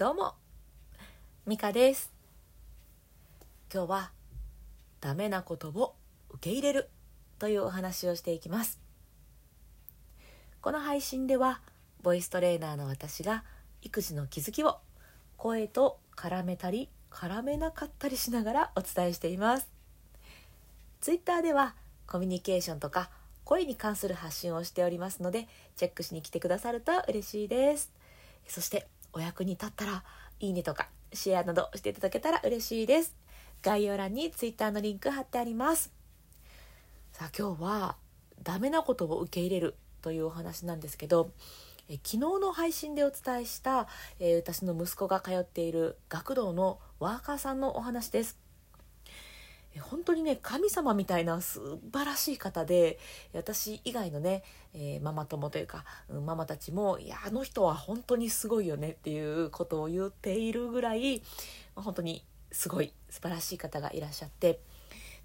どうもミカです。今日はダメなことを受け入れるというお話をしていきます。この配信ではボイストレーナーの私が育児の気づきを声と絡めたり絡めなかったりしながらお伝えしています。ツイッターではコミュニケーションとか声に関する発信をしておりますのでチェックしに来てくださると嬉しいです。そしてお役に立ったらいいねとかシェアなどしていただけたら嬉しいです。概要欄に Twitter のリンク貼ってあります。さあ今日はダメなことを受け入れるというお話なんですけどえ昨日の配信でお伝えした、えー、私の息子が通っている学童のワーカーさんのお話です。本当にね神様みたいな素晴らしい方で私以外のね、えー、ママ友というか、ママたちもいやあの人は本当にすごいよねっていうことを言っているぐらい本当にすごい素晴らしい方がいらっしゃって。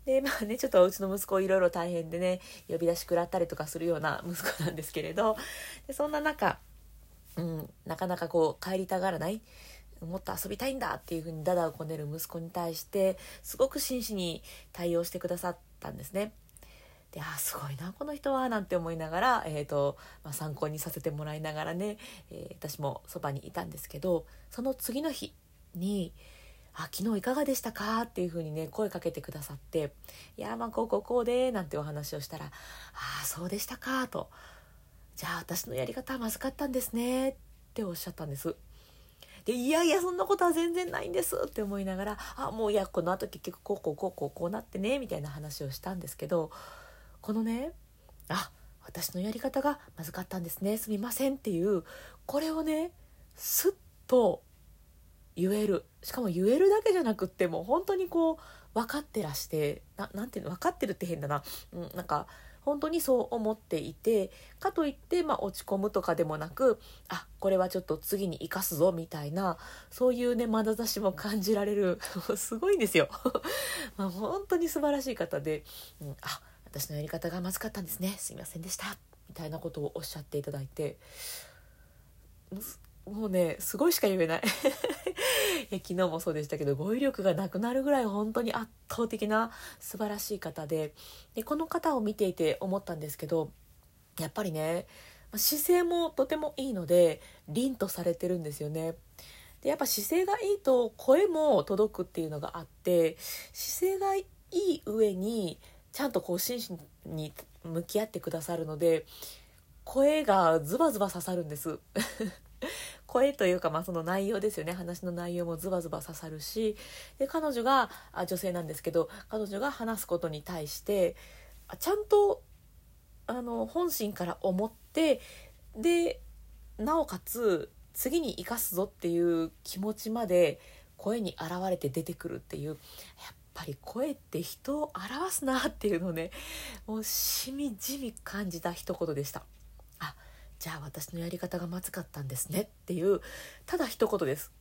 でまあねちょっとうちの息子いろいろ大変でね呼び出し食らったりとかするような 息子なんですけれどでそんな中、うん、なかなかこう帰りたがらないもっと遊びたいんだっていうふうにダダをこねる息子に対してすごく真摯に対応してくださったんですね。であすごいなこの人はなんて思いながら、えーとまあ、参考にさせてもらいながらね、えー、私もそばにいたんですけどその次の日に「あ昨日いかがでしたか?」っていうふうにね声かけてくださって「いやまあこうこうこうで」なんてお話をしたら「ああそうでしたか」と「じゃあ私のやり方はまずかったんですね」っておっしゃったんです。でいやいやそんなことは全然ないんですって思いながらあもういやこのあと結局こうこうこうこうこうなってねみたいな話をしたんですけどこのねあ私のやり方がまずかったんですねすみませんっていうこれをねすっと言える。しかも言えるだけじゃなくってもう本当にこう分かってらしてななんていうの分かってるって変だな、うん、なんか本当にそう思っていてかといって、まあ、落ち込むとかでもなくあこれはちょっと次に生かすぞみたいなそういうね眼差しも感じられる すごいんですよ。まあ、本当に素晴らしい方で、うん、あ私のやり方がまずかったんですねすいませんでしたみたいなことをおっしゃっていただいてもうねすごいしか言えない 昨日もそうでしたけど語彙力がなくなるぐらい本当に圧倒的な素晴らしい方ででこの方を見ていて思ったんですけどやっぱりね姿勢もとてもいいので凛とされてるんですよね。でやっぱ姿勢がいいと声も届くっていうのがあって姿勢がいい上にちゃんとこう真摯に向き合ってくださるので声がズバズバ刺さるんです声というか、まあ、その内容ですよね話の内容もズバズバ刺さるしで彼女があ女性なんですけど彼女が話すことに対してちゃんとあの本心から思ってでなおかつ次に生かすぞっていう気持ちまで声に現れて出てくるっていうやっぱり声って人を表すなっていうのをねもうしみじみ感じた一言でした。じゃあ私のやり方がまずかったんですねっていうただ一言です。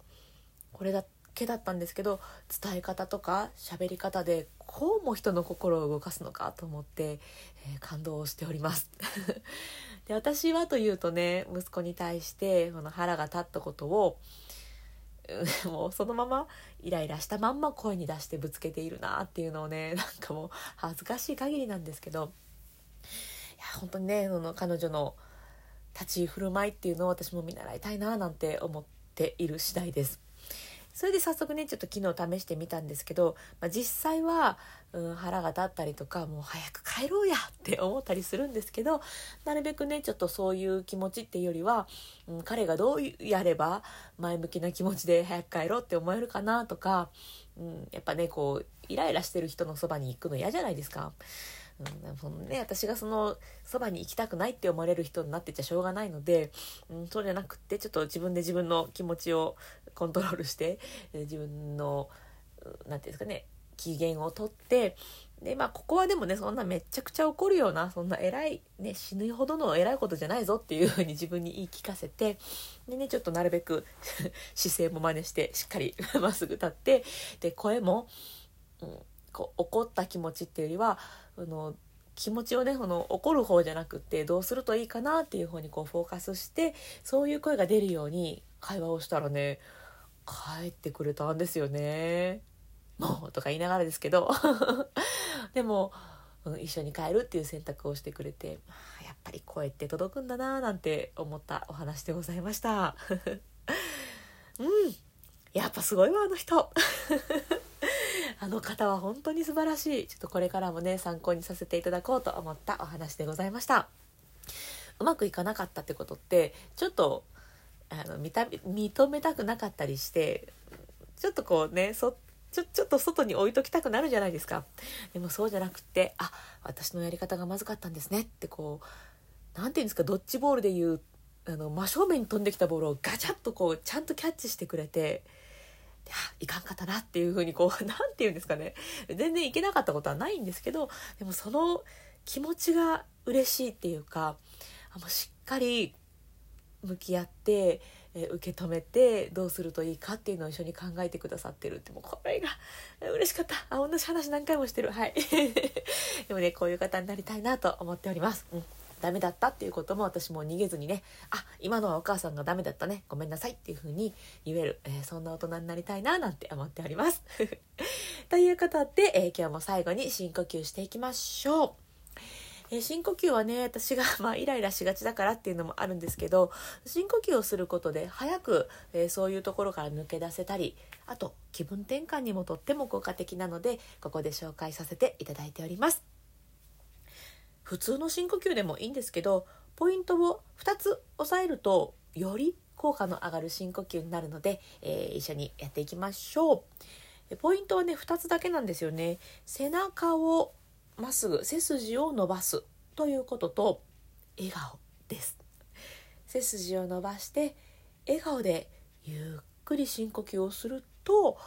これだけだったんですけど伝え方とか喋り方でこうも人の心を動かすのかと思って、えー、感動をしております。で私はというとね息子に対してこの腹が立ったことを もうそのままイライラしたまんま声に出してぶつけているなっていうのをねなんかもう恥ずかしい限りなんですけどいや本当にねその彼女の立ち居振る舞いっていうのを私も見習いたいななんて思っている次第です。それで早速ねちょっと昨日試してみたんですけど、まあ、実際は、うん、腹が立ったりとかもう早く帰ろうやって思ったりするんですけどなるべくねちょっとそういう気持ちっていうよりは、うん、彼がどうやれば前向きな気持ちで早く帰ろうって思えるかなとか、うん、やっぱねこうイライラしてる人のそばに行くの嫌じゃないですか。うん、そのね、私がそのそばに行きたくないって思われる人になってちゃしょうがないので、うん、そうじゃなくってちょっと自分で自分の気持ちをコントロールして 自分の何て言うんですかね機嫌をとってでまあここはでもねそんなめちゃくちゃ怒るようなそんな偉い、ね、死ぬほどの偉いことじゃないぞっていうふうに 自分に言い聞かせてでねちょっとなるべく 姿勢も真似してしっかりまっすぐ立ってで声も、うん、こう怒った気持ちっていうよりはあの気持ちをねこの怒る方じゃなくってどうするといいかなっていう方にこうフォーカスしてそういう声が出るように会話をしたらね帰ってくれたんですよね。もうとか言いながらですけど。でも、うん、一緒に帰るっていう選択をしてくれてやっぱり声って届くんだななんて思ったお話でございました。うん。やっぱすごいわあの人。あの方は本当に素晴らしい。ちょっとこれからもね参考にさせていただこうと思ったお話でございました。うまくいかなかったってことってちょっとあの見た認めたくなかったりしてちょっとこうねそちょちょっと外に置いときたくなるじゃないですか。でもそうじゃなくってあ私のやり方がまずかったんですねってこう何て言うんですかドッジボールでいうあの真正面に飛んできたボールをガチャッとこうちゃんとキャッチしてくれていかんかったなっていう風にこう 何て言うんですかね。全然いけなかったことはないんですけどでもその気持ちが嬉しいっていうかあもうしっかり向き合って、え受け止めてどうするといいかっていうのを一緒に考えてくださってるってもうこれが嬉しかった。あ同じ話何回もしてる。はい。でもねこういう方になりたいなと思っております、うん。ダメだったっていうことも私も逃げずにねあ今のはお母さんがダメだったねごめんなさいっていう風に言える、えー、そんな大人になりたいななんて思っております ということで、えー、今日も最後に深呼吸していきましょうえー、深呼吸はね私が、まあ、イライラしがちだからっていうのもあるんですけど深呼吸をすることで早く、えー、そういうところから抜け出せたりあと気分転換にもとっても効果的なのでここで紹介させていただいております。普通の深呼吸でもいいんですけどポイントを2つ押さえるとより効果の上がる深呼吸になるので、えー、一緒にやっていきましょう。ポイントはね2つだけなんですよね。背中をまっすぐ背筋を伸ばすということと笑顔です。背筋を伸ばして笑顔でゆっくり深呼吸をすると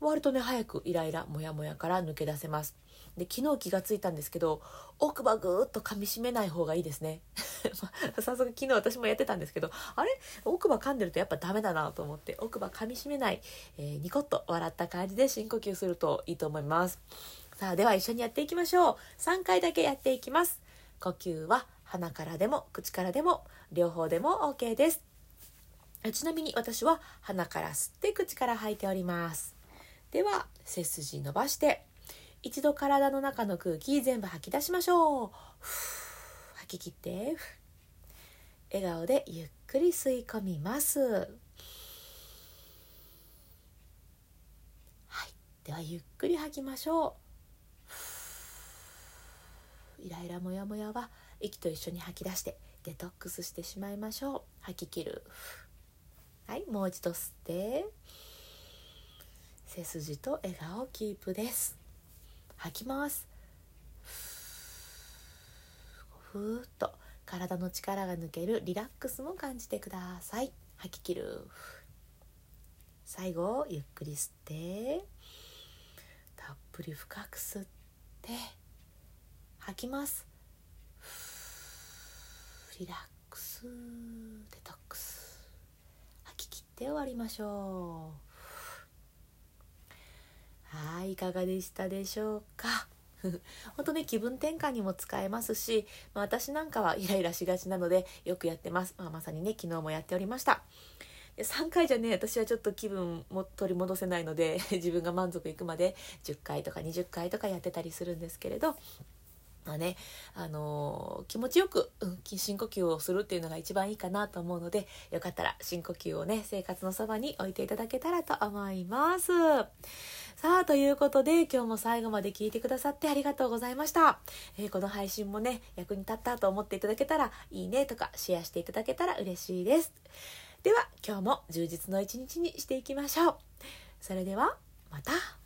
割とね早くイライラモヤモヤから抜け出せます。で昨日気がついたんですけど奥歯ぐーっと噛みしめない方がいいですね。早速昨日私もやってたんですけどあれ？奥歯噛んでるとやっぱダメだなと思って奥歯噛みしめない、えー、ニコッと笑った感じで深呼吸するといいと思います。さあでは一緒にやっていきましょう。3回だけやっていきます。呼吸は鼻からでも口からでも両方でも OK です。ちなみに私は鼻から吸って口から吐いております。では背筋伸ばして一度体の中の空気全部吐き出しましょう。吐き切って。笑顔でゆっくり吸い込みます。はい。ではゆっくり吐きましょう。イライラモヤモヤは息と一緒に吐き出してデトックスしてしまいましょう。吐き切る。はいもう一度吸って。背筋と笑顔キープです。吐きます。ふーっと体の力が抜けるリラックスも感じてください。吐き切る。最後ゆっくり吸ってたっぷり深く吸って吐きます。リラックス。デトックス。吐き切って終わりましょう。はいいかがでしたでしょうか？本当ね気分転換にも使えますし、まあ、私なんかはイライラしがちなのでよくやってます、まあ、まさにね昨日もやっておりました。で3回じゃね私はちょっと気分も取り戻せないので 自分が満足いくまで10回とか20回とかやってたりするんですけれどまあね、あのー、気持ちよく、うん、深呼吸をするっていうのが一番いいかなと思うのでよかったら深呼吸をね生活のそばに置いていただけたらと思います。さあということで今日も最後まで聞いてくださってありがとうございました。えー、この配信もね役に立ったと思っていただけたらいいねとかシェアしていただけたら嬉しいです。では今日も充実の一日にしていきましょう。それではまた。